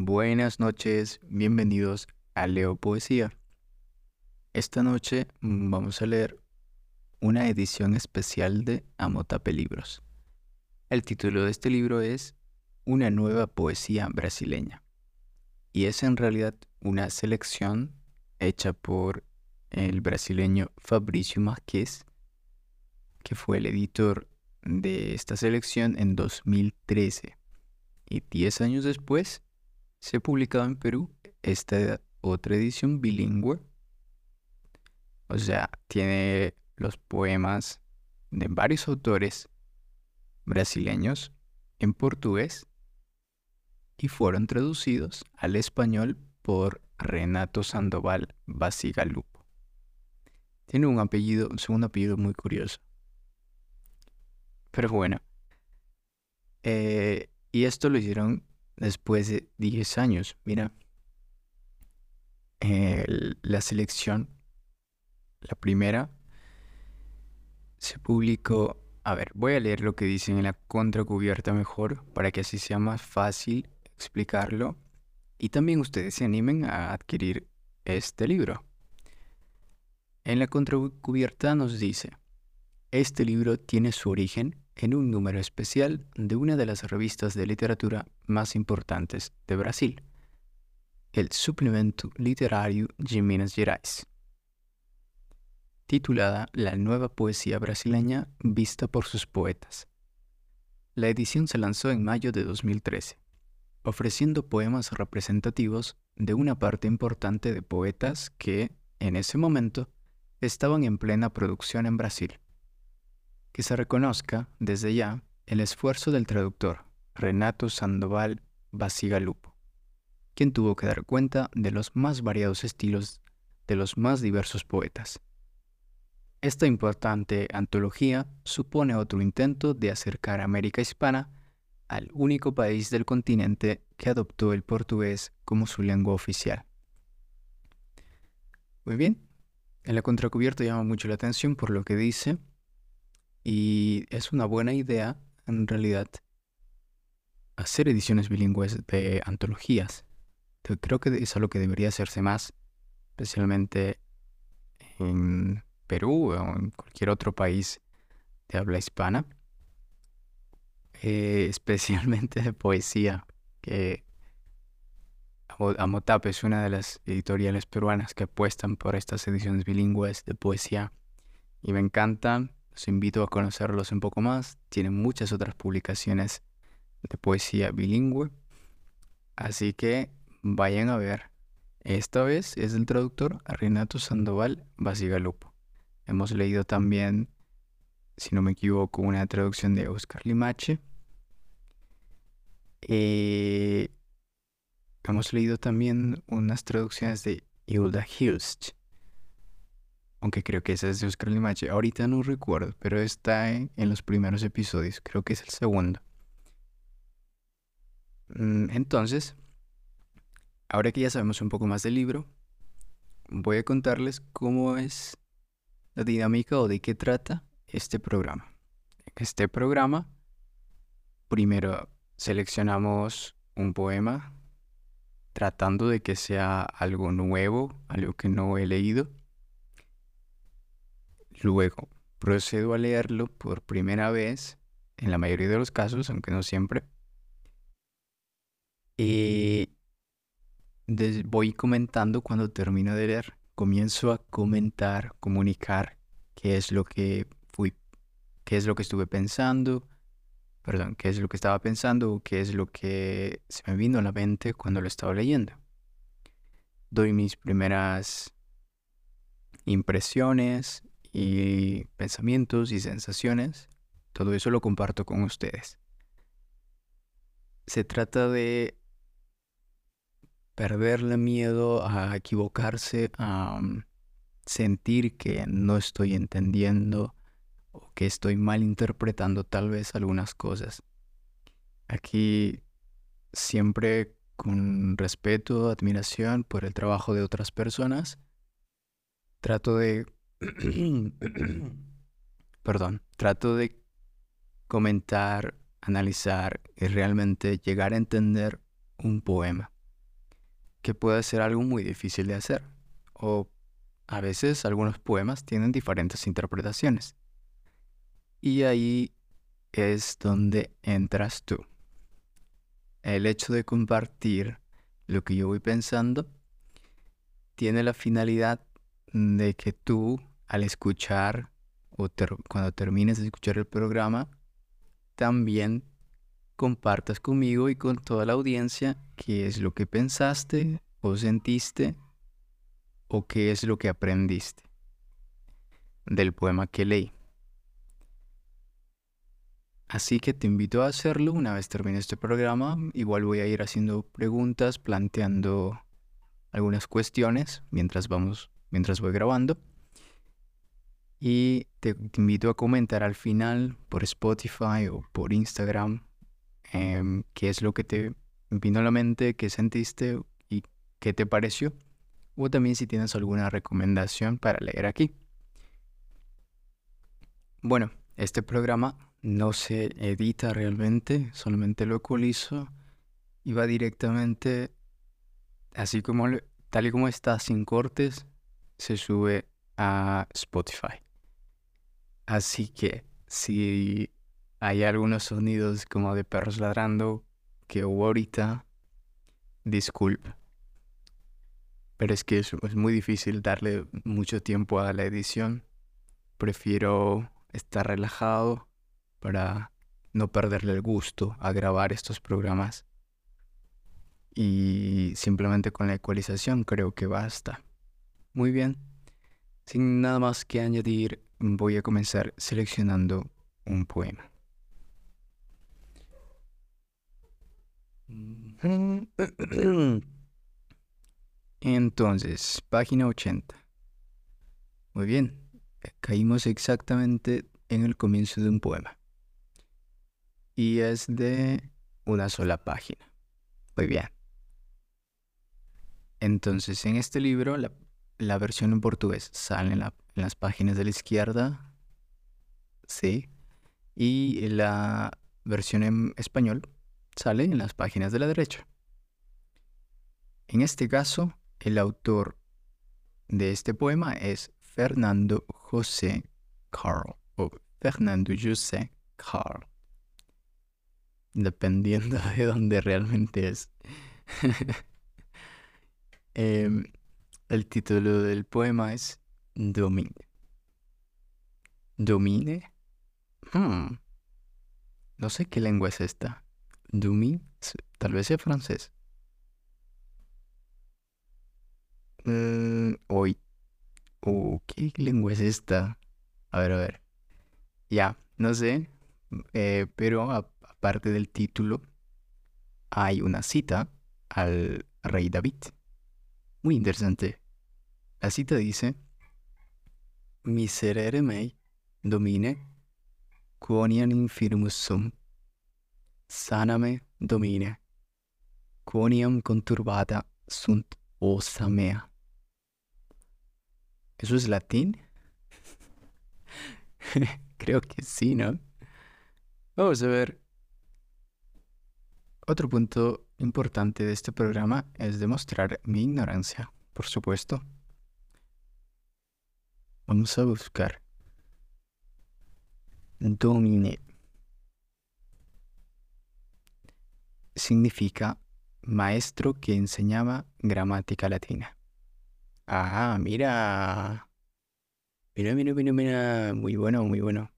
buenas noches, bienvenidos a Leo Poesía. Esta noche vamos a leer una edición especial de Amotape Libros. El título de este libro es Una nueva poesía brasileña y es en realidad una selección hecha por el brasileño Fabricio Marqués, que fue el editor de esta selección en 2013. Y 10 años después se publicaba en Perú esta otra edición bilingüe. O sea, tiene los poemas de varios autores brasileños en portugués y fueron traducidos al español por Renato Sandoval Basigalupo. Tiene un apellido, un segundo apellido muy curioso. Pero bueno. Eh, y esto lo hicieron después de 10 años. Mira, la selección, la primera, se publicó. A ver, voy a leer lo que dicen en la contracubierta mejor para que así sea más fácil explicarlo y también ustedes se animen a adquirir este libro. En la contracubierta nos dice, este libro tiene su origen en un número especial de una de las revistas de literatura más importantes de Brasil, el Suplemento Literario de Minas Gerais, titulada La nueva poesía brasileña vista por sus poetas. La edición se lanzó en mayo de 2013, ofreciendo poemas representativos de una parte importante de poetas que, en ese momento, estaban en plena producción en Brasil que se reconozca desde ya el esfuerzo del traductor Renato Sandoval Basigalupo, quien tuvo que dar cuenta de los más variados estilos de los más diversos poetas. Esta importante antología supone otro intento de acercar a América Hispana al único país del continente que adoptó el portugués como su lengua oficial. Muy bien, en la contracubierta llama mucho la atención por lo que dice y es una buena idea, en realidad, hacer ediciones bilingües de antologías. Creo que es algo que debería hacerse más, especialmente en Perú o en cualquier otro país de habla hispana. Eh, especialmente de poesía, que Amotap es una de las editoriales peruanas que apuestan por estas ediciones bilingües de poesía y me encantan los invito a conocerlos un poco más. Tienen muchas otras publicaciones de poesía bilingüe. Así que vayan a ver. Esta vez es del traductor Renato Sandoval Basigalupo. Hemos leído también, si no me equivoco, una traducción de Oscar Limache. Eh, hemos leído también unas traducciones de Hilda Hilst aunque creo que esa es de Oscar Limache. Ahorita no recuerdo, pero está en, los primeros episodios. Creo que es el segundo. Mm, entonces, ahora que ya sabemos un poco más del libro, voy a contarles cómo es la dinámica o de qué trata este programa. Este programa, primero seleccionamos un poema tratando de que sea algo nuevo, algo que no he leído Luego, procedo a leerlo por primera vez, en la mayoría de los casos, aunque no siempre. Y voy comentando cuando termino de leer. Comienzo a comentar, comunicar qué es lo que fui, qué es lo que estuve pensando, perdón, qué es lo que estaba pensando o qué es lo que se me vino a la mente cuando lo estaba leyendo. Doy mis primeras impresiones, y pensamientos y sensaciones, todo eso lo comparto con ustedes. Se trata de perderle miedo a equivocarse, a mm, sentir que no estoy entendiendo o que estoy mal interpretando tal vez algunas cosas. Aquí siempre con respeto, admiración por el trabajo de otras personas, trato de perdón, trato de comentar, analizar y realmente llegar a entender un poema. que puede ser algo muy difícil de hacer. O a veces algunos poemas tienen diferentes interpretaciones. Y ahí es donde entras tú. El hecho de compartir lo que yo voy pensando tiene la finalidad de que tú al escuchar o cuando termines de escuchar el programa, también compartas conmigo y con toda la audiencia qué es lo que pensaste o sentiste o qué es lo que aprendiste del poema que leí. Así que te invito a hacerlo una vez termine este programa. Igual voy a ir haciendo preguntas, planteando algunas cuestiones mientras vamos, mientras voy grabando. Y te, invito a comentar al final por Spotify o por Instagram em, qué es lo que te vino a la mente, qué sentiste y qué te pareció. O también si tienes alguna recomendación para leer aquí. Bueno, este programa no se edita realmente, solamente lo ecualizo y va directamente, así como tal y como está, sin cortes, se sube a Spotify. Así que si hay algunos sonidos como de perros ladrando que hubo ahorita, disculpe. Pero es que es, es muy difícil darle mucho tiempo a la edición. Prefiero estar relajado para no perderle el gusto a grabar estos programas. Y simplemente con la ecualización creo que basta. Muy bien. Sin nada más que añadir, voy a comenzar seleccionando un poema. Entonces, página 80. Muy bien, caímos exactamente en el comienzo de un poema. Y es de una sola página. Muy bien. Entonces, en este libro, la, la versión en portugués sale en la en las páginas de la izquierda, sí, y la versión en español sale en las páginas de la derecha. En este caso, el autor de este poema es Fernando José Carl o Fernando José Carl, dependiendo de dónde realmente es. Em, el título del poema es Domine. ¿Domine? Hmm. No sé qué lengua es esta. Domine, tal vez sea francés. Mm, oh, ¿Qué lengua es esta? A ver, a ver. Ya, no sé. Eh, pero aparte del título, hay una cita al rey David. Muy interesante. La cita dice miserere mei, domine, quoniam infirmus sum. Saname, domine, quoniam conturbata sunt osa mea. ¿Eso es latín? Creo que sí, ¿no? Vamos a ver. Otro punto importante de este programa es demostrar mi ignorancia, por supuesto. Vamos a buscar. Domine. Significa maestro que enseñaba gramática latina. Ah, mira. Mira, mira, mira, mira. Muy bueno, muy bueno.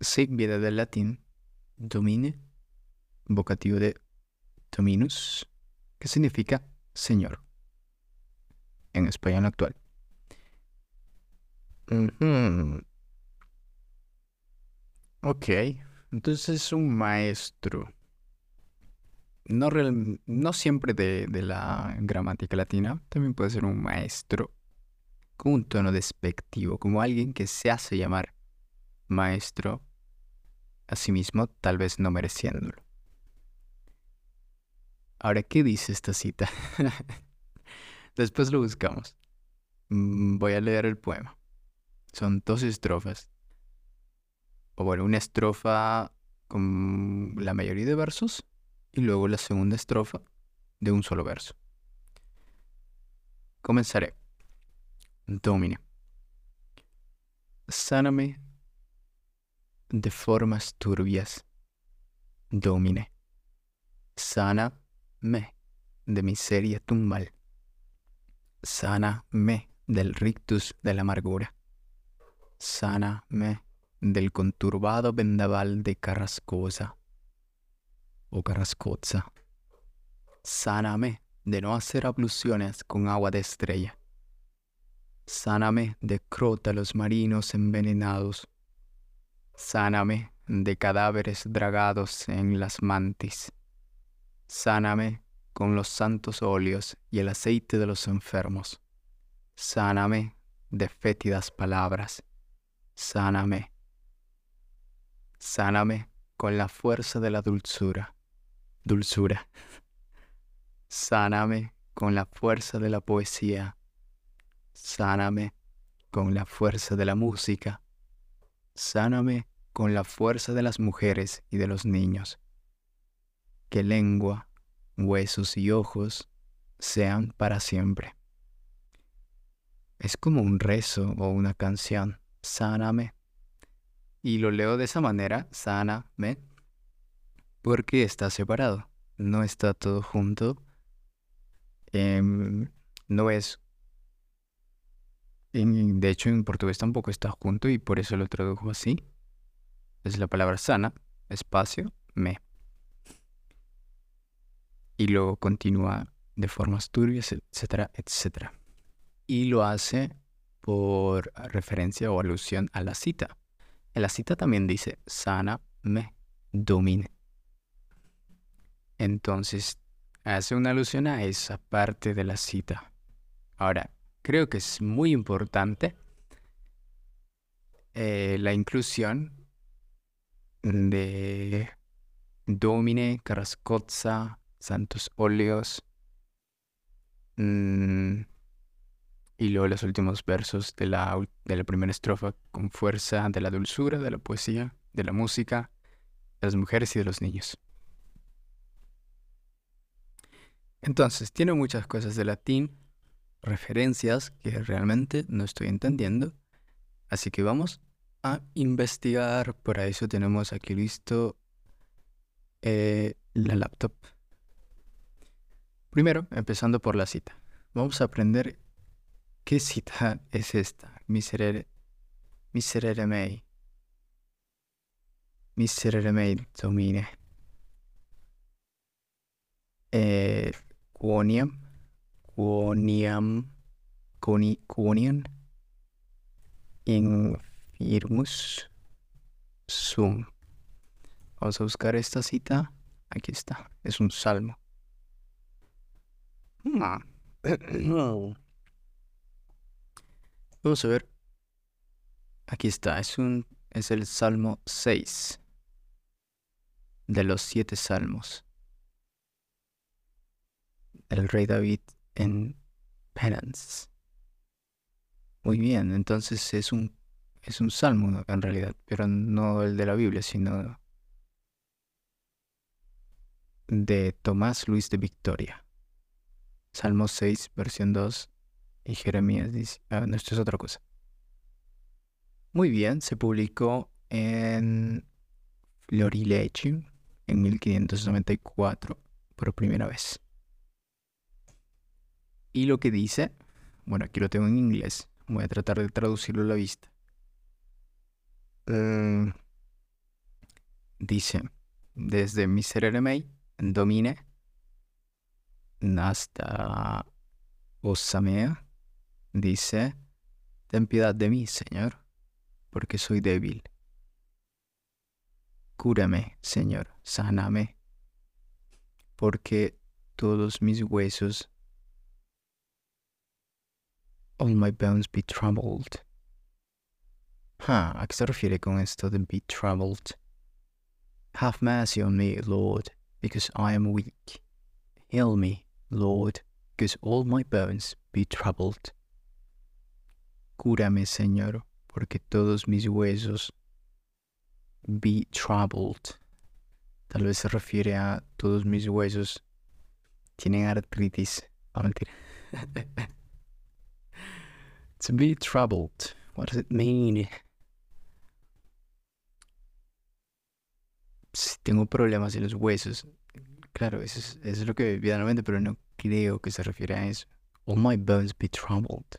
Sí, viene del latín. Domine. Vocativo de dominus. Que significa señor en español actual. Ok, entonces es un maestro. No, no siempre de, de, la gramática latina, también puede ser un maestro con un tono despectivo, como alguien que se hace llamar maestro a sí mismo, tal vez no mereciéndolo. Ahora, ¿qué dice esta cita? Después lo buscamos. Mm, voy a leer el poema. Son dos estrofas. O bueno, una estrofa con la mayoría de versos y luego la segunda estrofa de un solo verso. Comenzaré. Domine. Sáname de formas turbias. Domine. Sáname de miseria tumbal. Sáname del rictus de la amargura. Sáname del conturbado vendaval de Carrascosa o Carrascoza. Sáname de no hacer abluciones con agua de estrella. Sáname de crótalos marinos envenenados. Sáname de cadáveres dragados en las mantis. Sáname con los santos óleos y el aceite de los enfermos. Sáname de fétidas palabras. Sáname. Sáname con la fuerza de la dulzura. Dulzura. Sáname con la fuerza de la poesía. Sáname con la fuerza de la música. Sáname con la fuerza de las mujeres y de los niños. Que lengua, huesos y ojos sean para siempre. Es como un rezo o una canción. Sáname. Y lo leo de esa manera, sáname, porque está separado. No está todo junto. Em, no es de hecho, en portugués tampoco está junto y por eso lo tradujo así. Es la palabra sana, espacio, me. Y luego continúa de formas turbias, etcétera, etcétera. Y lo hace por referencia o alusión a la cita. En la cita también dice, sana me domine. Entonces, hace una alusión a esa parte de la cita. Ahora, creo que es muy importante eh, la inclusión de Domine, Carrascoza, Santos Óleos mm, y luego los últimos versos de la, de la primera estrofa con fuerza de la dulzura, de la poesía, de la música, de las mujeres y de los niños. Entonces, tiene muchas cosas de latín, referencias que realmente no estoy entendiendo. Así que vamos a investigar. Para eso tenemos aquí listo eh, la laptop. Primero, empezando por la cita. Vamos a aprender qué cita es esta. Miserere, miserere mei. Miserere mei domine. Eh, quoniam coni, quonian infirmus sum. Vamos a buscar esta cita. Aquí está. Es un salmo. Ah. Vamos a ver. Aquí está. Es un es el Salmo 6 de los siete salmos. El rey David en penance. Muy bien, entonces es un, es un salmo en realidad, pero no el de la Biblia, sino de Tomás Luis de Victoria. Salmo 6, versión 2, y Jeremías dice, ah, no, esto es otra cosa. Muy bien, se publicó en Florilegium en 1594 por primera vez. Y lo que dice, bueno, aquí lo tengo en inglés, voy a tratar de traducirlo a la vista. Eh, dice, desde Miserere mei, domine, hasta Osamea, dice, ten piedad de mí, Señor, porque soy débil. Cúrame, Señor, sáname, porque todos mis huesos all my bones be troubled. ¿A qué se refiere con esto de be troubled? Have mercy on me, Lord, because I am weak. Heal me, Lord, because all my bones be troubled. Cúrame, Señor, porque todos mis huesos be troubled. Tal vez se refiere a todos mis huesos tienen artritis. No, mentira. to be troubled. What does it mean? Si tengo problemas en los huesos. Claro, eso es, eso es lo que viene a mente, pero no creo que se refiere a eso. All my bones be troubled.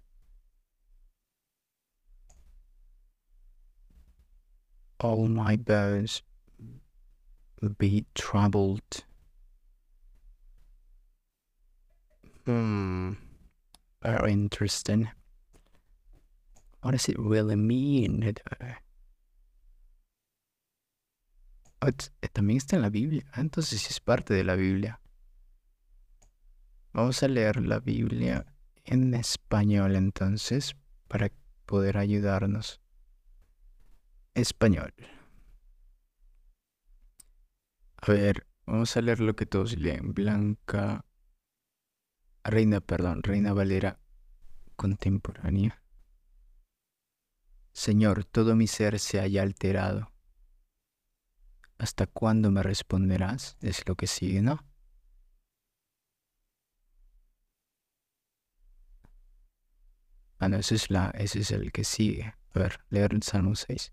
All my bones be troubled. Hmm. Very interesting. What does it really mean? También está en la Biblia. Ah, entonces es parte de la Biblia. Vamos a leer la Biblia en español entonces para poder ayudarnos. Español. A ver, vamos a leer lo que todos leen. Blanca. Reina, perdón, Reina Valera contemporánea. Señor, todo mi ser se haya alterado. ¿Hasta cuándo me responderás? Es lo que sigue, ¿no? Ah, no, ese es, la, ese es el que sigue. A ver, leer el Salmo 6.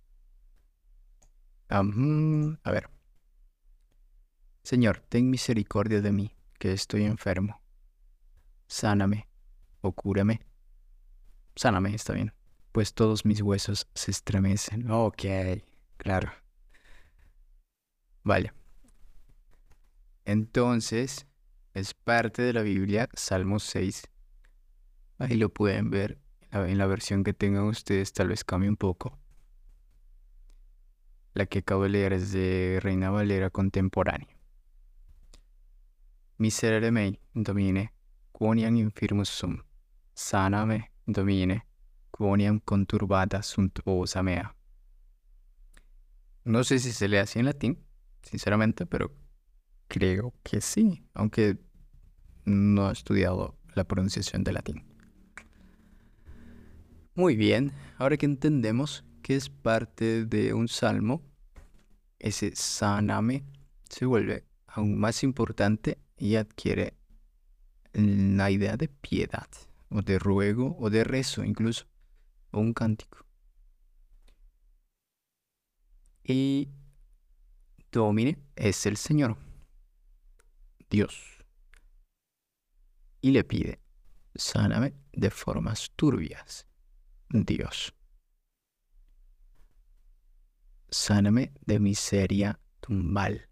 a ver. Señor, ten misericordia de mí, que estoy enfermo. Sáname o cúrame. Sáname, está bien. Pues todos mis huesos se estremecen. Ok, claro. Vale. Entonces, es parte de la Biblia, Salmo 6. Ahí lo pueden ver en la versión que tengan ustedes, tal vez cambie un poco. La que acabo de leer es de Reina Valera contemporánea. Miserere mei, domine, quoniam infirmus sum, saname, domine, No sé si se lee así en latín, sinceramente, pero creo que sí, aunque no he estudiado la pronunciación de latín. Muy bien, ahora que entendemos que es parte de un salmo, ese saname se vuelve aún más importante y adquiere la idea de piedad, o de ruego, o de rezo incluso, un cántico. Y Domine es el Señor, Dios. Y le pide, sáname de formas turbias, Dios. Sáname de miseria tumbal,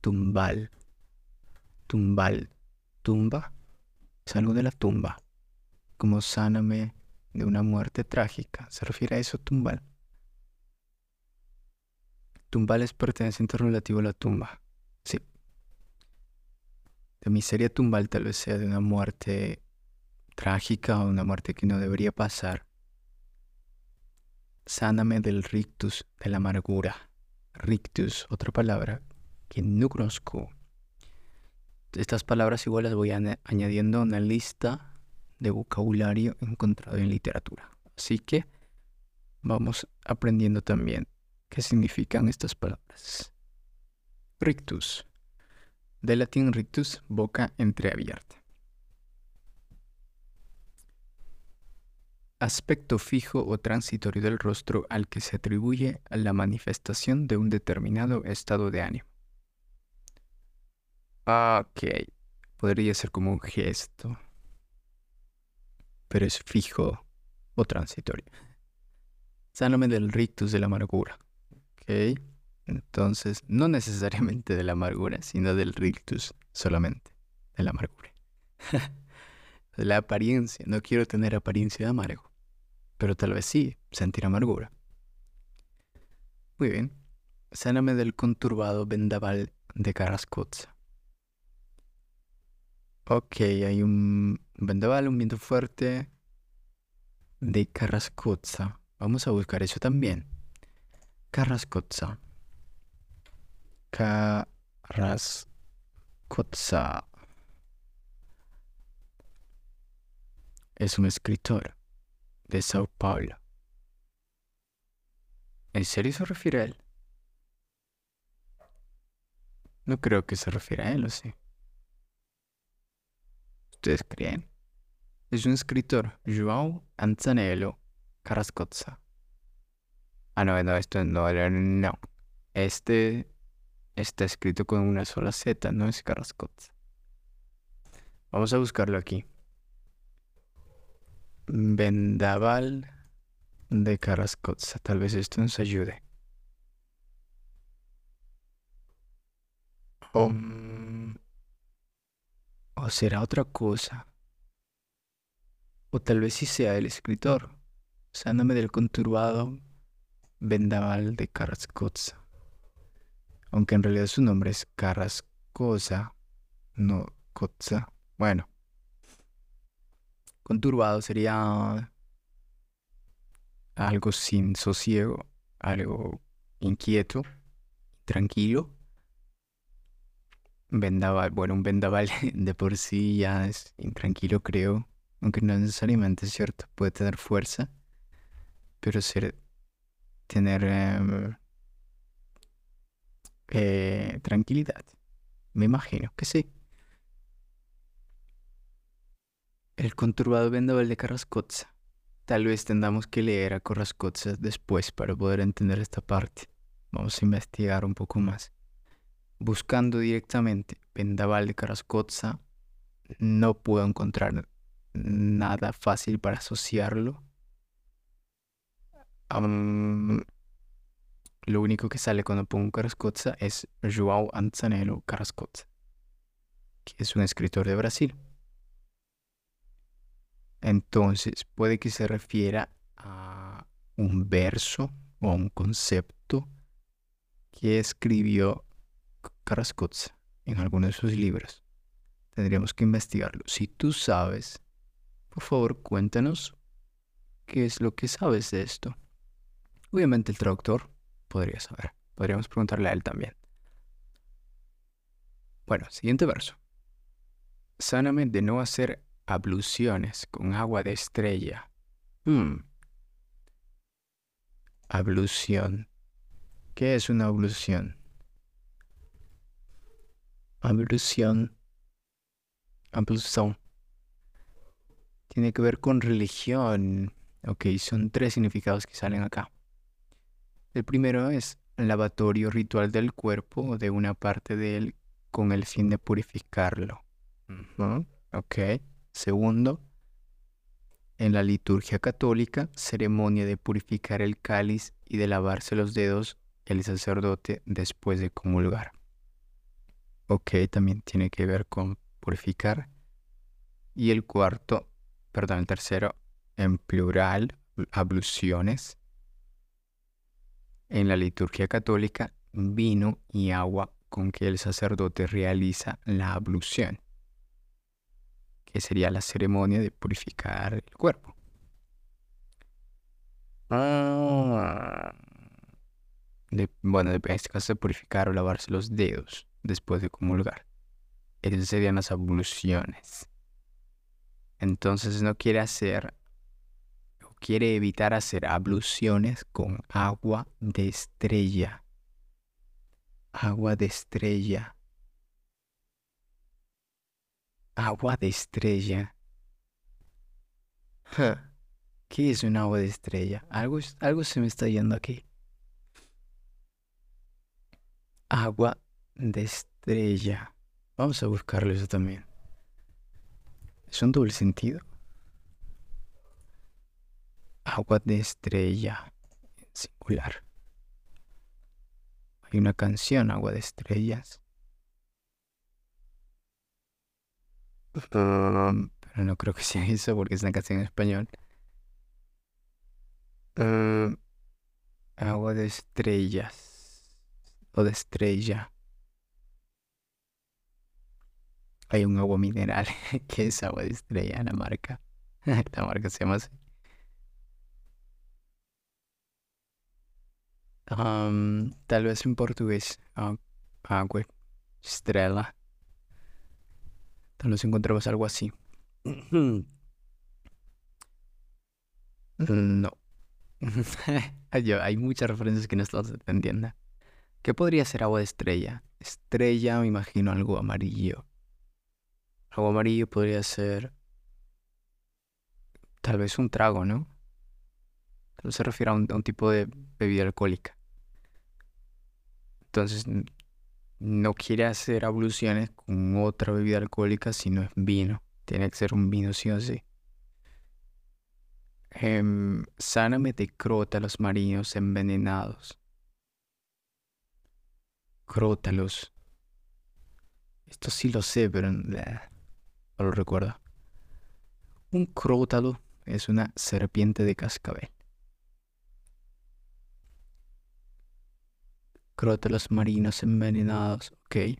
tumbal, tumbal, tumba, salgo de la tumba, como sáname de una muerte trágica. ¿Se refiere a eso tumbal? Tumbal es perteneciente relativo a la tumba. Sí. De miseria tumbal tal vez sea de una muerte trágica o una muerte que no debería pasar. Sáname del rictus, de la amargura. Rictus, otra palabra que no conozco. Estas palabras igual las voy añadiendo a una lista de vocabulario encontrado en literatura. Así que vamos aprendiendo también qué significan estas palabras. Rictus. De latín rictus, boca entreabierta. Aspecto fijo o transitorio del rostro al que se atribuye la manifestación de un determinado estado de ánimo. Ok, podría ser como un gesto, pero es fijo o transitorio. Sáname del rictus de la amargura. Ok, entonces no necesariamente de la amargura, sino del rictus solamente, de la amargura. la apariencia, no quiero tener apariencia de amargo, pero tal vez sí sentir amargura. Muy bien, sáname del conturbado vendaval de Carascoza. Ok, hay un vendaval, un viento fuerte de Carrascoza. Vamos a buscar eso también. Carrascoza. Carrascoza. Es un escritor de Sao Paulo. ¿En serio se refiere a él? No creo que se refiera a él, ¿o sí? ¿Ustedes creen? Es un escritor, João Antonello Carrascosa. Ah, no, no, esto no, no. Este está escrito con una sola Z, no es Carrascosa. Vamos a buscarlo aquí. Vendaval de Carrascosa. Tal vez esto nos ayude. O, o será otra cosa. O tal vez sí sea el escritor. Sáname del conturbado vendaval de Carrascosa. Aunque en realidad su nombre es Carrascosa, no Cotza. Bueno. Conturbado sería algo sin sosiego, algo inquieto, tranquilo. Vendaval, bueno, un vendaval de por sí ya es intranquilo, creo, aunque no necesariamente es cierto, puede tener fuerza, pero ser, tener em, eh, tranquilidad, me imagino que sí. El conturbado vendaval de Carrascoza. Tal vez tengamos que leer a Carrascoza después para poder entender esta parte. Vamos a investigar un poco más. Buscando directamente vendaval de Carrascoza, no puedo encontrar nada fácil para asociarlo. lo único que sale cuando pongo Carrascoza es João Anzanello Carrascoza, que es un escritor de Brasil. Entonces puede que se refiera a un verso o a un concepto que escribió Carrascoza en alguno de sus libros. Tendríamos que investigarlo. Si tú sabes, por favor cuéntanos qué es lo que sabes de esto. Obviamente el traductor podría saber. Podríamos preguntarle a él también. Bueno, siguiente verso. Sáname de no hacer abluciones con agua de estrella. Hmm. Ablución. ¿Qué es una ablución? Ablución. Ablución. Tiene que ver con religión. Ok, son tres significados que salen acá. El primero es lavatorio ritual del cuerpo o de una parte de él con el fin de purificarlo. Ok. Segundo, en la liturgia católica, ceremonia de purificar el cáliz y de lavarse los dedos el sacerdote después de comulgar. Ok, también tiene que ver con purificar. Y el cuarto, perdón, el tercero, en plural, abluciones. En la liturgia católica, vino y agua con que el sacerdote realiza la ablución que sería la ceremonia de purificar el cuerpo. Ah. bueno, en este caso de purificar o lavarse los dedos después de comulgar. Esas serían las abluciones. Entonces no quiere hacer o quiere evitar hacer abluciones con agua de estrella. Agua de estrella. Agua de estrella. ¿Qué es un agua de estrella? Algo, algo se me está yendo aquí. Agua de estrella. Vamos a buscarlo eso también. ¿Es un doble sentido? Agua de estrella. Singular. Hay una canción, Agua de Estrellas. pero no creo que sea eso porque es una canción en español. Agua de estrellas. O de estrella. Hay un agua mineral que es agua de estrella, la marca. la marca se llama así. tal vez en portugués. agua estrella. Tal vez encontramos algo así. No. Hay muchas referencias que no estamos entendiendo. ¿Qué podría ser agua de estrella? estrella me imagino algo amarillo. Algo amarillo podría ser tal vez un trago, ¿no? Tal vez se refiere a un, tipo de bebida alcohólica. Entonces no quiere hacer abluciones con otra bebida alcohólica si no es vino. Tiene que ser un vino sí o sí. Em, sáname de crótalos marinos envenenados. Crótalos. Esto sí lo sé, pero lo recuerdo. Un crótalo es una serpiente de cascabel. Crótalos marinos envenenados, ok.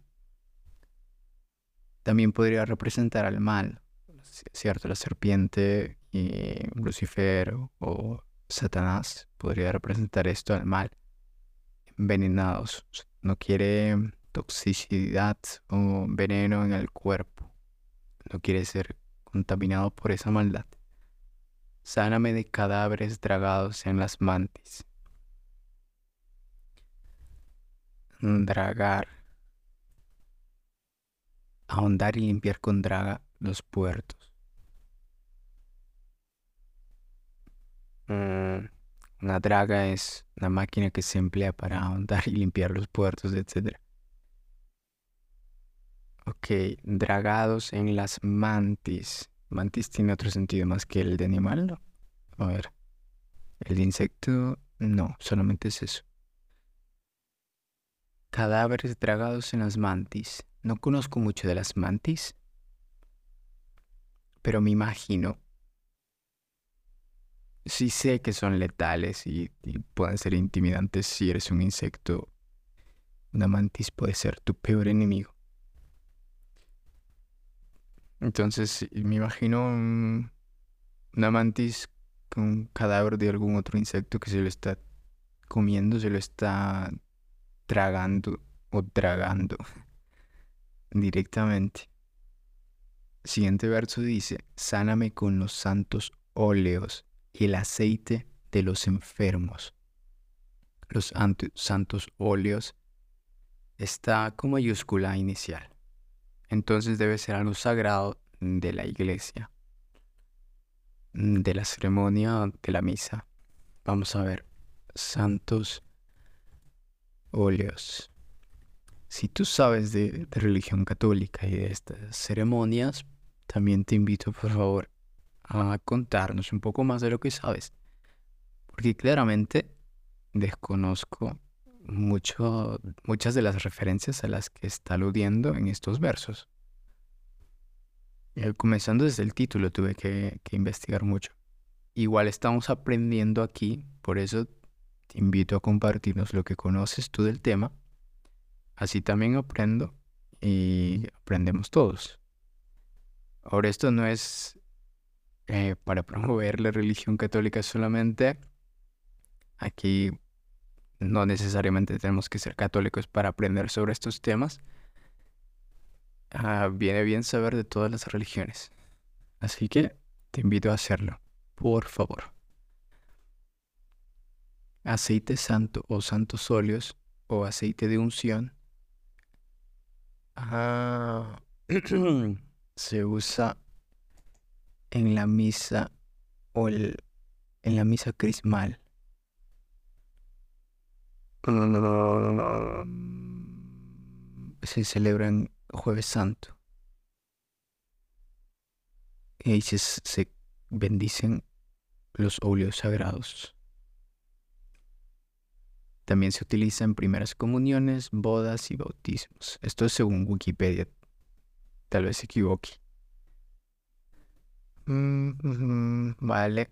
También podría representar al mal, ¿cierto? La serpiente Lucifer o Satanás podría representar esto al mal. Envenenados. No quiere toxicidad o veneno en el cuerpo. No quiere ser contaminado por esa maldad. Sáname de cadáveres dragados en las mantis. Dragar. Ahondar y limpiar con draga los puertos. Mm, una draga es una máquina que se emplea para ahondar y limpiar los puertos, etc. Ok, dragados en las mantis. Mantis tiene otro sentido más que el de animal. A ver. El de insecto, no, solamente es eso. Cadáveres dragados en las mantis. No conozco mucho de las mantis, pero me imagino sí sé que son letales y, pueden ser intimidantes si eres un insecto. Una mantis puede ser tu peor enemigo. Entonces me imagino una mantis con un cadáver de algún otro insecto que se lo está comiendo, se lo está tragando o tragando directamente. Siguiente verso dice, sáname con los santos óleos el aceite de los enfermos. Los santos óleos está con mayúscula inicial. Entonces debe ser algo sagrado de la iglesia, de la ceremonia de la misa. Vamos a ver, santos óleos. Si tú sabes de, de religión católica y de estas ceremonias, también te invito por favor a contarnos un poco más de lo que sabes. Porque claramente desconozco mucho, muchas de las referencias a las que está aludiendo en estos versos. comenzando desde el título tuve que, que investigar mucho. Igual estamos aprendiendo aquí, por eso te invito a compartirnos lo que conoces tú del tema. Así también aprendo y aprendemos todos. Ahora esto no es eh, para promover la religión católica solamente. Aquí no necesariamente tenemos que ser católicos para aprender sobre estos temas. Ah, viene bien saber de todas las religiones. Así que te invito a hacerlo, por favor. Aceite santo o santos óleos o aceite de unción ah, se usa en la misa o el, en la misa crismal. Se celebra en Jueves Santo. Y ahí se, se bendicen los óleos sagrados. También se utiliza en primeras comuniones, bodas y bautismos. Esto es según Wikipedia. Tal vez se equivoque. Mm, vale.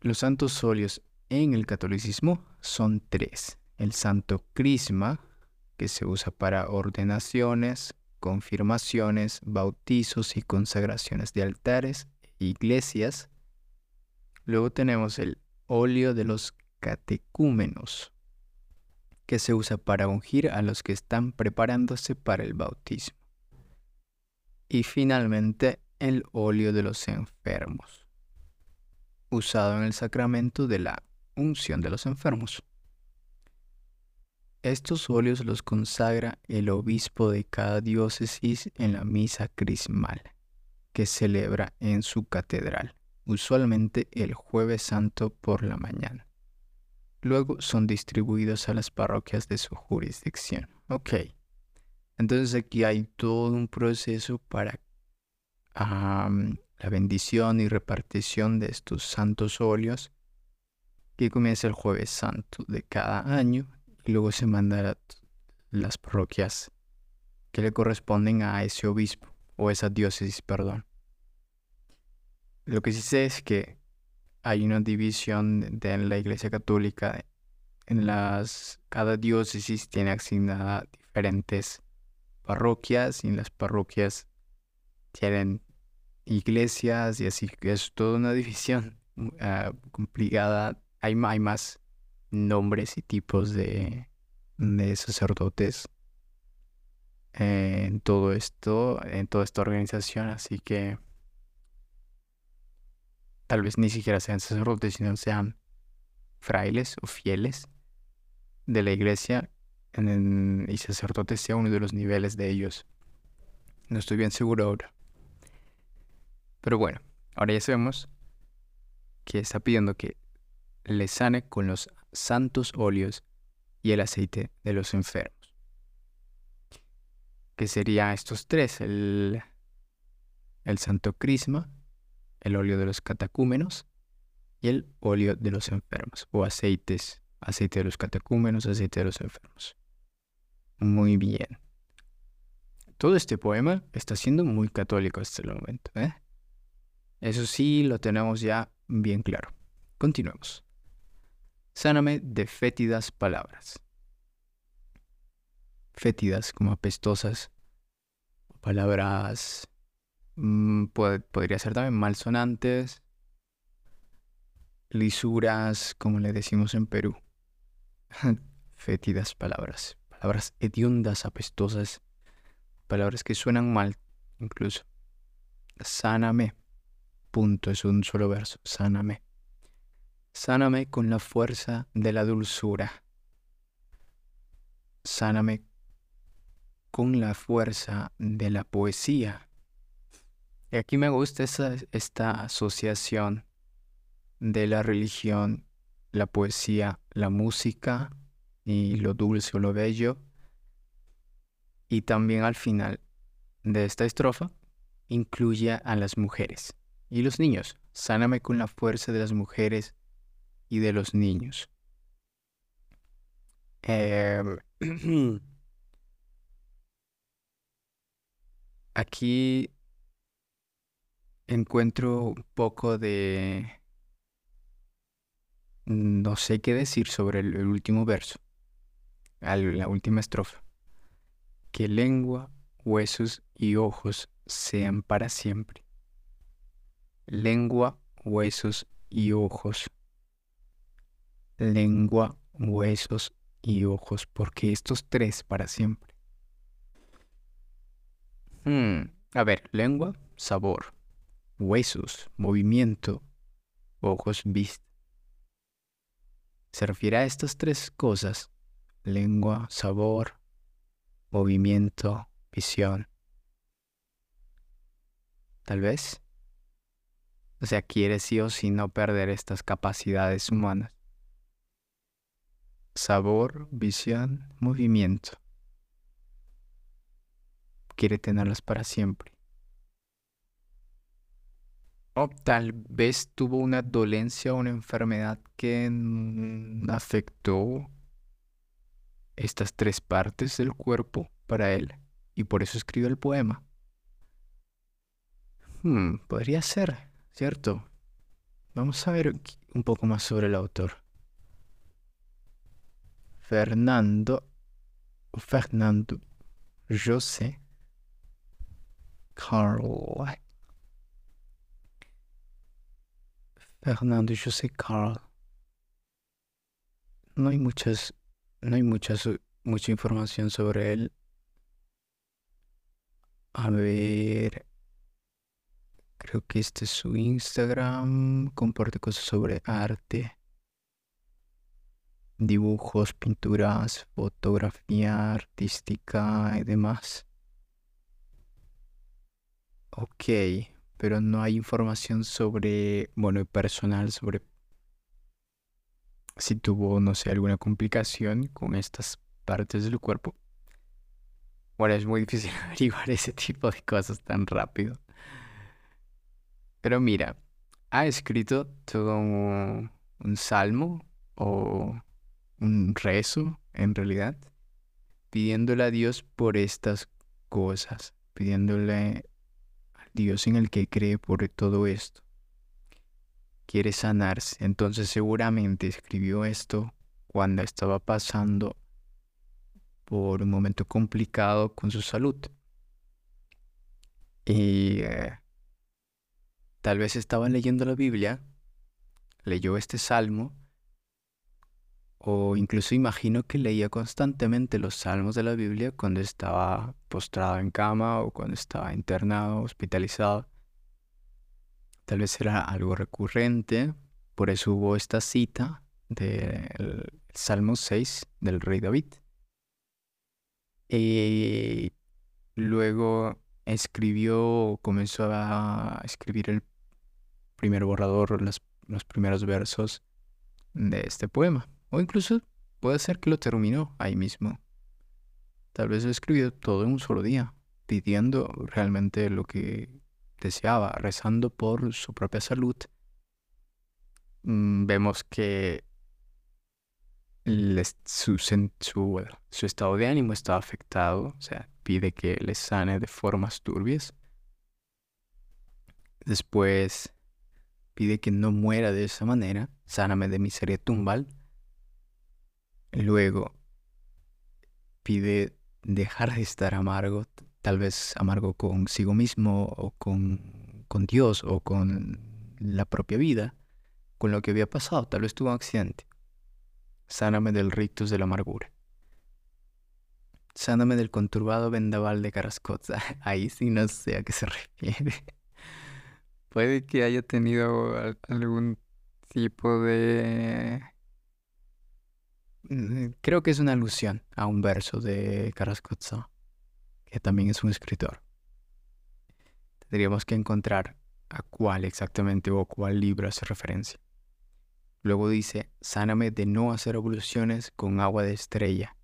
Los santos óleos en el catolicismo son tres. El santo crisma, que se usa para ordenaciones, confirmaciones, bautizos y consagraciones de altares e iglesias. Luego tenemos el óleo de los catecúmenos, que se usa para ungir a los que están preparándose para el bautismo. Y finalmente el óleo de los enfermos, usado en el sacramento de la unción de los enfermos. Estos óleos los consagra el obispo de cada diócesis en la misa crismal, que celebra en su catedral, usualmente el jueves santo por la mañana. Luego son distribuidos a las parroquias de su jurisdicción. Ok. Entonces aquí hay todo un proceso para la bendición y repartición de estos santos óleos que comienza el jueves santo de cada año y luego se manda a las parroquias que le corresponden a ese obispo o esa diócesis, perdón. Lo que sí sé es que hay una división de, en la Iglesia Católica. En las, cada diócesis tiene asignada diferentes parroquias y en las parroquias tienen iglesias y así es toda una división uh, complicada. Hay, hay, más nombres y tipos de, de sacerdotes en todo esto, en toda esta organización, así que tal vez ni siquiera sean sacerdotes, sino sean frailes o fieles de la iglesia y sacerdotes sea uno de los niveles de ellos. No estoy bien seguro ahora. Pero bueno, ahora ya sabemos que está pidiendo que le sane con los santos óleos y el aceite de los enfermos. Que serían estos tres, el, el santo crisma, el óleo de los catacúmenos y el óleo de los enfermos, o aceites, aceite de los catacúmenos, aceite de los enfermos. Muy bien. Todo este poema está siendo muy católico hasta el momento. ¿eh? Eso sí, lo tenemos ya bien claro. Continuemos. Sáname de fétidas palabras. Fétidas como apestosas, palabras Mm, podría ser también malsonantes, lisuras, como le decimos en Perú. Fétidas palabras, palabras hediondas, apestosas, palabras que suenan mal incluso. Sáname. Punto, es un solo verso. Sáname. Sáname con la fuerza de la dulzura. Sáname con la fuerza de la poesía. Y aquí me gusta esta asociación de la religión, la poesía, la música y lo dulce o lo bello. Y también al final de esta estrofa incluye a las mujeres y los niños. Sáname con la fuerza de las mujeres y de los niños. Em, aquí encuentro un poco de... No sé qué decir sobre el, último verso, la última estrofa. Que lengua, huesos y ojos sean para siempre. Lengua, huesos y ojos. Lengua, huesos y ojos, porque estos tres para siempre. Hmm, a ver, lengua, sabor huesos, movimiento, ojos, vista. Se refiere a estas tres cosas, lengua, sabor, movimiento, visión. Tal vez. O sea, quiere sí o sí no perder estas capacidades humanas. Sabor, visión, movimiento. Quiere tenerlas para siempre. O tal vez tuvo una dolencia o una enfermedad que afectó estas tres partes del cuerpo para él y por eso escribió el poema. Hmm, podría ser, ¿cierto? Vamos a ver un poco más sobre el autor. Fernando, Fernando José Carl Fernando José Carl. No hay muchas, no hay muchas, mucha información sobre él. A ver, creo que este es su Instagram. Comparte cosas sobre arte. Dibujos, pinturas, fotografía artística y demás. Ok, pero no hay información sobre, bueno, personal sobre si tuvo, no sé, alguna complicación con estas partes del cuerpo. Bueno, es muy difícil averiguar ese tipo de cosas tan rápido. Pero mira, ha escrito todo un, salmo o un rezo, en realidad, pidiéndole a Dios por estas cosas, pidiéndole a Dios en el que cree por todo esto. Quiere sanarse, entonces seguramente escribió esto cuando estaba pasando por un momento complicado con su salud. Y eh, tal vez estaba leyendo la Biblia, leyó este salmo, o incluso imagino que leía constantemente los salmos de la Biblia cuando estaba postrado en cama o cuando estaba internado, hospitalizado. Tal vez era algo recurrente, por eso hubo esta cita del Salmo 6 del rey David. Y eh, luego escribió, comenzó a escribir el primer borrador, los, los primeros versos de este poema. O incluso puede ser que lo terminó ahí mismo. Tal vez lo escribió todo en un solo día, pidiendo realmente lo que deseaba, rezando por su propia salud. Mm, vemos que su, estado de ánimo está afectado, o sea, pide que le sane de formas turbias. Después pide que no muera de esa manera, sáname de miseria tumbal. Luego pide dejar de estar amargo, tal vez amargo consigo mismo o con, con Dios o con la propia vida, con lo que había pasado, tal vez tuvo un accidente sáname del rictus de la amargura. Sáname del conturbado vendaval de Carascoza. Ahí sí no sé a qué se refiere. Puede que haya tenido algún tipo de... Creo que es una alusión a un verso de Carascoza, que también es un escritor. Tendríamos que encontrar a cuál exactamente o cuál libro hace referencia. Luego dice, sáname de no hacer evoluciones con agua de estrella.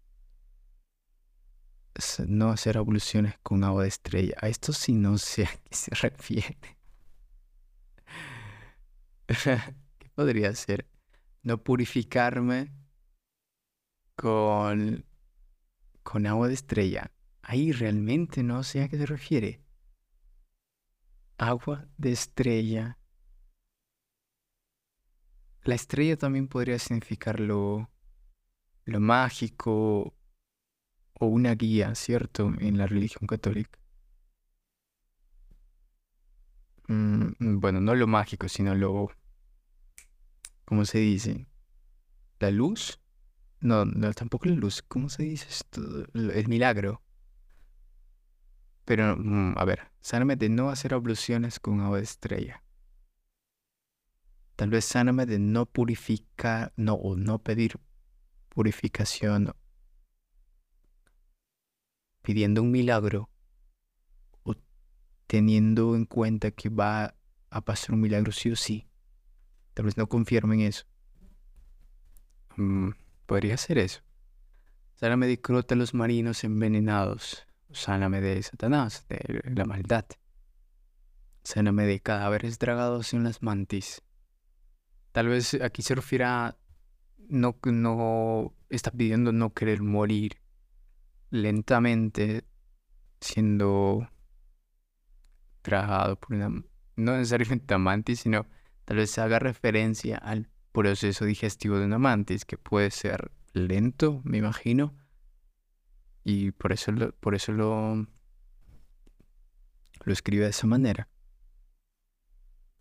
No hacer evoluciones con agua de estrella. A esto sí no sé a qué se refiere. ¿Qué podría ser? No purificarme con, con agua de estrella. Ahí realmente no sé a qué se refiere. Agua de estrella la estrella también podría significar lo, mágico o una guía, ¿cierto? En la religión católica. Mm, mm, bueno, no lo mágico, sino lo... ¿Cómo se dice? ¿La luz? No, no, tampoco la luz. ¿Cómo se dice esto? El milagro. Pero, mm, a ver, sáname de no hacer abluciones con agua de estrella. Tal vez sáname de no purificar, no, o no pedir purificación pidiendo un milagro o teniendo en cuenta que va a pasar un milagro sí o sí. Tal vez no confirme en eso. Mm, podría ser eso. Sáname de crótalos marinos envenenados. Sáname de Satanás, de la maldad. Sáname de cadáveres dragados en las mantis. Tal vez aquí se refiere a no, no está pidiendo no querer morir lentamente siendo trabajado por una, no necesariamente mantis, sino tal vez haga referencia al proceso digestivo de una mantis, que puede ser lento, me imagino, y por eso por eso lo, lo escribe de esa manera.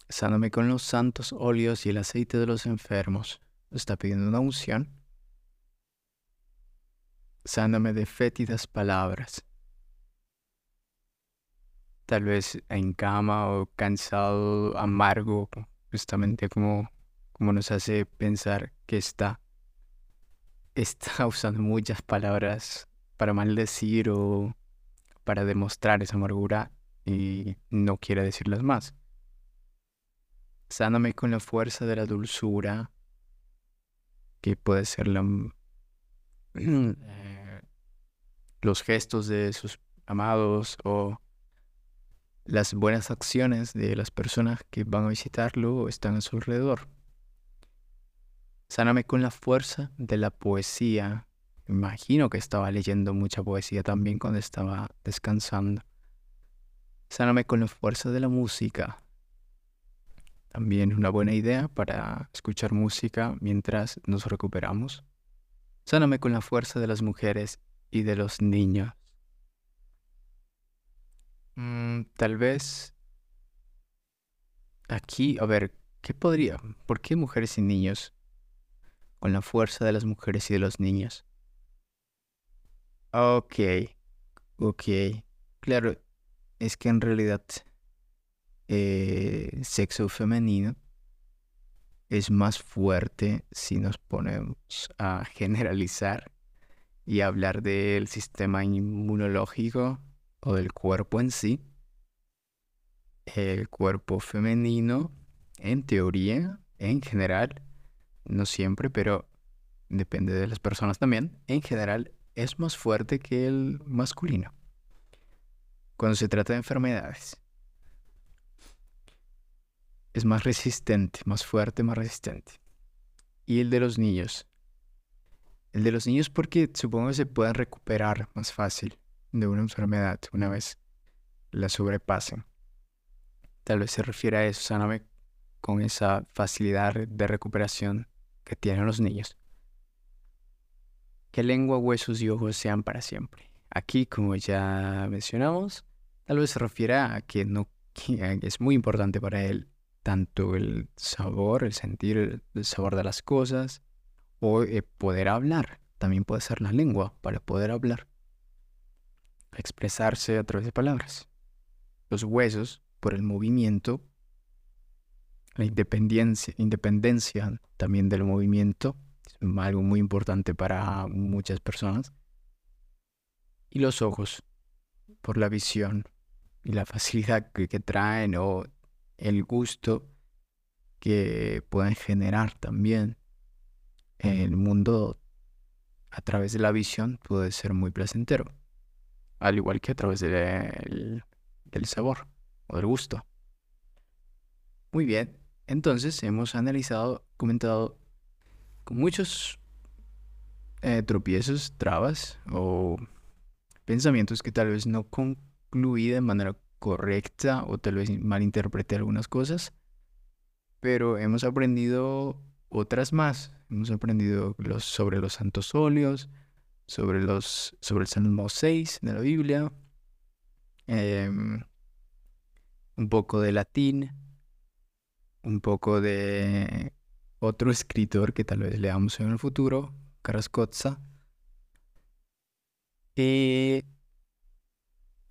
Sáname con los santos óleos y el aceite de los enfermos. Está pidiendo una unción. Sáname de fétidas palabras. Tal vez en cama o cansado, amargo, justamente como, como nos hace pensar que está. está usando muchas palabras para maldecir o para demostrar esa amargura y no quiere decirlas más. Sáname con la fuerza de la dulzura, que puede ser la, eh, los gestos de sus amados o las buenas acciones de las personas que van a visitarlo o están a su alrededor. Sáname con la fuerza de la poesía. Imagino que estaba leyendo mucha poesía también cuando estaba descansando. Sáname con la fuerza de la música. También una buena idea para escuchar música mientras nos recuperamos. Sáname con la fuerza de las mujeres y de los niños. Mm, tal vez aquí, a ver, ¿qué podría? ¿Por qué mujeres y niños? Con la fuerza de las mujeres y de los niños. Ok, ok. Claro, es que en realidad eh, sexo femenino es más fuerte si nos ponemos a generalizar y hablar del sistema inmunológico o del cuerpo en sí. El cuerpo femenino, en teoría, en general, no siempre, pero depende de las personas también, en general es más fuerte que el masculino. Cuando se trata de enfermedades, es más resistente, más fuerte, más resistente. Y el de los niños. El de los niños porque supongo que se pueden recuperar más fácil de una enfermedad una vez la sobrepasen. Tal vez se refiere a eso, sáname con esa facilidad de recuperación que tienen los niños. Que lengua, huesos y ojos sean para siempre. Aquí, como ya mencionamos, tal vez se refiere a que no es muy importante para él tanto el sabor, el sentir el sabor de las cosas o eh, poder hablar. También puede ser la lengua para poder hablar expresarse a través de palabras. Los huesos, por el movimiento, la independencia, independencia también del movimiento, es algo muy importante para muchas personas. Y los ojos, por la visión y la facilidad que, que traen o el gusto que pueden generar también. El mundo a través de la visión puede ser muy placentero al igual que a través del, sabor o del gusto. Muy bien, entonces hemos analizado, comentado con muchos eh, tropiezos, trabas o pensamientos que tal vez no concluí de manera correcta o tal vez malinterpreté algunas cosas, pero hemos aprendido otras más. Hemos aprendido sobre los santos óleos, sobre, los, sobre el Salmo 6 de la Biblia, em, un poco de latín, un poco de otro escritor que tal vez leamos en el futuro, Carrascoza. Eh,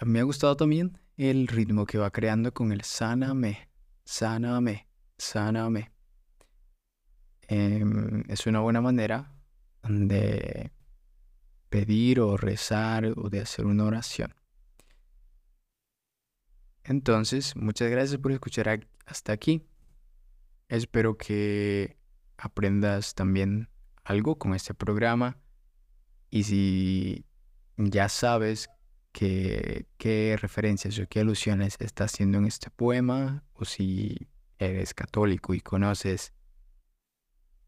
me ha gustado también el ritmo que va creando con el sáname, sáname, sáname. Em, es una buena manera de pedir o rezar o de hacer una oración. Entonces, muchas gracias por escuchar hasta aquí. Espero que aprendas también algo con este programa. Y si ya sabes qué referencias o qué alusiones está haciendo en este poema, o si eres católico y conoces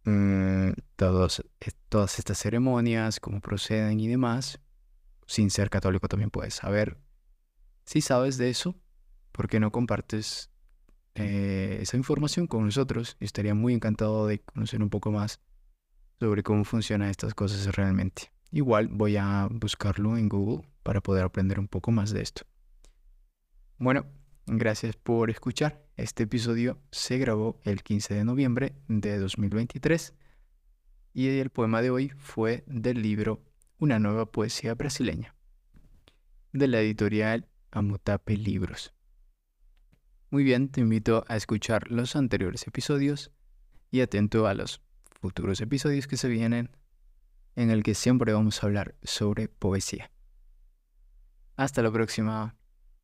Mm, todos, todas estas ceremonias, cómo proceden y demás. Sin ser católico también puedes saber. Si sabes de eso, ¿por qué no compartes eh, esa información con nosotros? Estaría muy encantado de conocer un poco más sobre cómo funcionan estas cosas realmente. Igual voy a buscarlo en Google para poder aprender un poco más de esto. Bueno, Gracias por escuchar. Este episodio se grabó el 15 de noviembre de 2023 y el poema de hoy fue del libro Una nueva poesía brasileña de la editorial Amotape Libros. Muy bien, te invito a escuchar los anteriores episodios y atento a los futuros episodios que se vienen en el que siempre vamos a hablar sobre poesía. Hasta la próxima.